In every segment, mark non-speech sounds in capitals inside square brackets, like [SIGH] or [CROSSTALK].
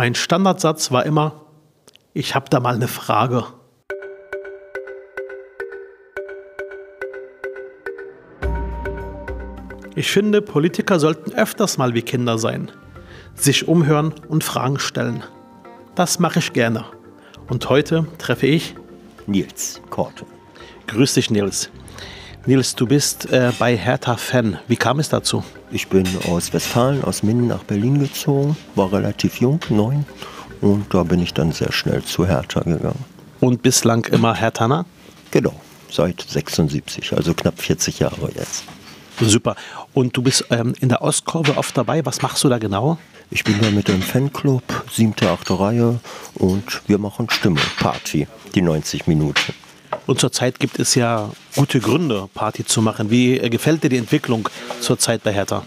Mein Standardsatz war immer, ich habe da mal eine Frage. Ich finde, Politiker sollten öfters mal wie Kinder sein, sich umhören und Fragen stellen. Das mache ich gerne. Und heute treffe ich Nils Korte. Grüß dich, Nils. Nils, du bist äh, bei Hertha Fan. Wie kam es dazu? Ich bin aus Westfalen, aus Minden nach Berlin gezogen, war relativ jung, neun. Und da bin ich dann sehr schnell zu Hertha gegangen. Und bislang immer Herthaner? Genau, seit 76, also knapp 40 Jahre jetzt. Super. Und du bist ähm, in der Ostkurve oft dabei. Was machst du da genau? Ich bin da mit dem Fanclub, siebte, achte Reihe und wir machen Stimmung, Party, die 90 Minuten. Und zurzeit gibt es ja gute Gründe, Party zu machen. Wie äh, gefällt dir die Entwicklung zurzeit bei Hertha?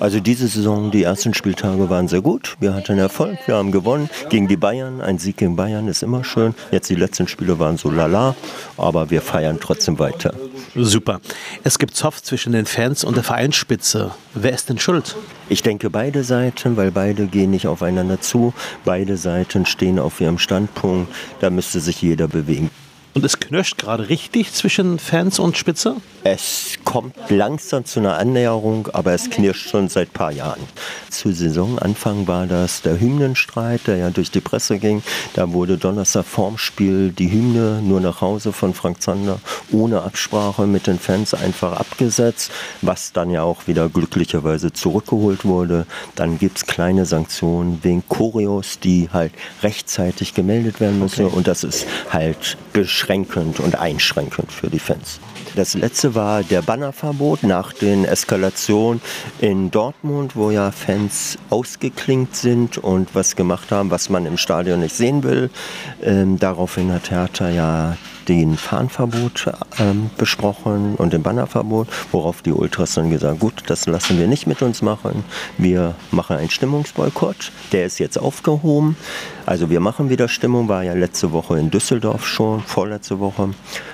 Also diese Saison, die ersten Spieltage waren sehr gut. Wir hatten Erfolg, wir haben gewonnen gegen die Bayern. Ein Sieg gegen Bayern ist immer schön. Jetzt die letzten Spiele waren so lala, aber wir feiern trotzdem weiter. Super. Es gibt Zoff zwischen den Fans und der Vereinsspitze. Wer ist denn schuld? Ich denke beide Seiten, weil beide gehen nicht aufeinander zu. Beide Seiten stehen auf ihrem Standpunkt. Da müsste sich jeder bewegen. Und es knirscht gerade richtig zwischen Fans und Spitze? Es kommt langsam zu einer Annäherung, aber es knirscht schon seit ein paar Jahren. Zu Saisonanfang war das der Hymnenstreit, der ja durch die Presse ging. Da wurde Donnerstag vorm Spiel die Hymne nur nach Hause von Frank Zander ohne Absprache mit den Fans einfach abgesetzt, was dann ja auch wieder glücklicherweise zurückgeholt wurde. Dann gibt es kleine Sanktionen wegen Choreos, die halt rechtzeitig gemeldet werden müssen. Okay. Und das ist halt beschränkt beschränkend und einschränkend für die Fans. Das letzte war der Bannerverbot nach den Eskalationen in Dortmund, wo ja Fans ausgeklingt sind und was gemacht haben, was man im Stadion nicht sehen will. Ähm, daraufhin hat Hertha ja den Fahnenverbot ähm, besprochen und den Bannerverbot, worauf die Ultras dann gesagt, gut, das lassen wir nicht mit uns machen. Wir machen einen Stimmungsboykott. Der ist jetzt aufgehoben. Also wir machen wieder Stimmung, war ja letzte Woche in Düsseldorf schon, vorletzte Woche.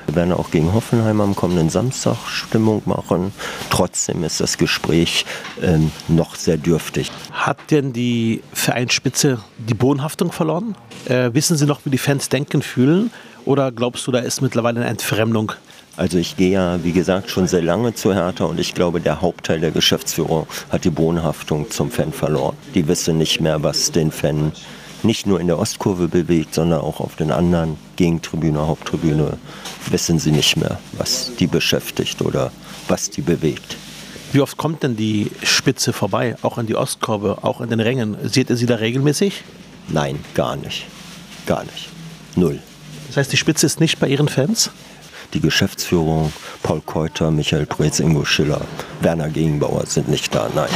Wir werden auch gegen Hoffenheim am kommenden Samstag Stimmung machen. Trotzdem ist das Gespräch ähm, noch sehr dürftig. Hat denn die Vereinsspitze die Bodenhaftung verloren? Äh, wissen Sie noch, wie die Fans denken, fühlen? Oder glaubst du, da ist mittlerweile eine Entfremdung? Also ich gehe ja, wie gesagt, schon sehr lange zu Hertha und ich glaube, der Hauptteil der Geschäftsführung hat die Bodenhaftung zum Fan verloren. Die wissen nicht mehr, was den Fan nicht nur in der Ostkurve bewegt, sondern auch auf den anderen Gegentribüne, Haupttribüne, wissen sie nicht mehr, was die beschäftigt oder was die bewegt. Wie oft kommt denn die Spitze vorbei, auch in die Ostkurve, auch in den Rängen? Seht ihr sie da regelmäßig? Nein, gar nicht. Gar nicht. Null. Das heißt, die Spitze ist nicht bei Ihren Fans? Die Geschäftsführung, Paul Keuter, Michael Preetz, Ingo Schiller, Werner Gegenbauer sind nicht da, nein.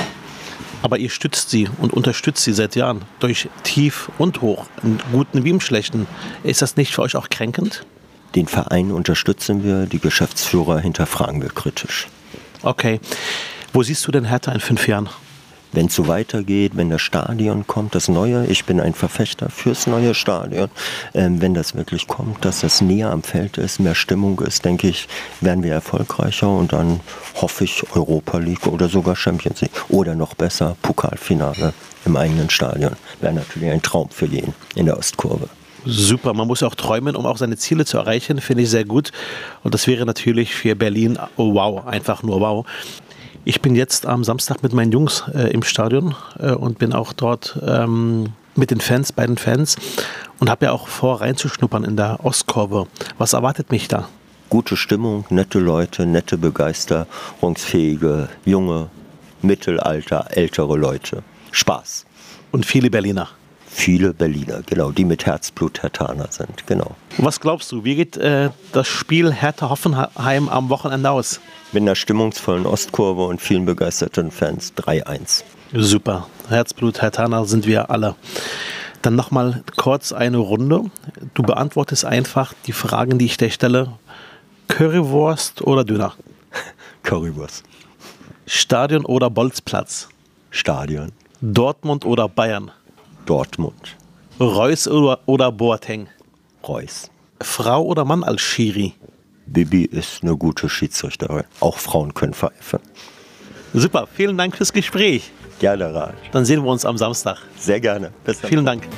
Aber ihr stützt sie und unterstützt sie seit Jahren durch tief und hoch, in guten wie im schlechten. Ist das nicht für euch auch kränkend? Den Verein unterstützen wir, die Geschäftsführer hinterfragen wir kritisch. Okay. Wo siehst du denn Hertha in fünf Jahren? Wenn es so weitergeht, wenn das Stadion kommt, das neue, ich bin ein Verfechter fürs neue Stadion, ähm, wenn das wirklich kommt, dass das näher am Feld ist, mehr Stimmung ist, denke ich, werden wir erfolgreicher und dann hoffe ich Europa League oder sogar Champions League oder noch besser Pokalfinale im eigenen Stadion. Wäre natürlich ein Traum für jeden in der Ostkurve. Super, man muss auch träumen, um auch seine Ziele zu erreichen, finde ich sehr gut. Und das wäre natürlich für Berlin, oh wow, einfach nur wow. Ich bin jetzt am Samstag mit meinen Jungs äh, im Stadion äh, und bin auch dort ähm, mit den Fans, bei den Fans und habe ja auch vor, reinzuschnuppern in der Ostkurve. Was erwartet mich da? Gute Stimmung, nette Leute, nette, begeisterungsfähige, junge, Mittelalter, ältere Leute. Spaß. Und viele Berliner. Viele Berliner, genau, die mit Herzblut Hertaner sind, genau. Was glaubst du, wie geht äh, das Spiel Hertha-Hoffenheim am Wochenende aus? Mit einer stimmungsvollen Ostkurve und vielen begeisterten Fans 3-1. Super. Herzblut Hertaner sind wir alle. Dann nochmal kurz eine Runde. Du beantwortest einfach die Fragen, die ich dir stelle. Currywurst oder Döner? [LAUGHS] Currywurst. Stadion oder Bolzplatz? Stadion. Dortmund oder Bayern? Dortmund. Reus oder, oder Boateng? Reus. Frau oder Mann als Schiri? Bibi ist eine gute Schiedsrichterin. Auch Frauen können pfeifen. Super, vielen Dank fürs Gespräch. Gerne, Raj. Dann sehen wir uns am Samstag. Sehr gerne. Bis dann. Vielen Dank.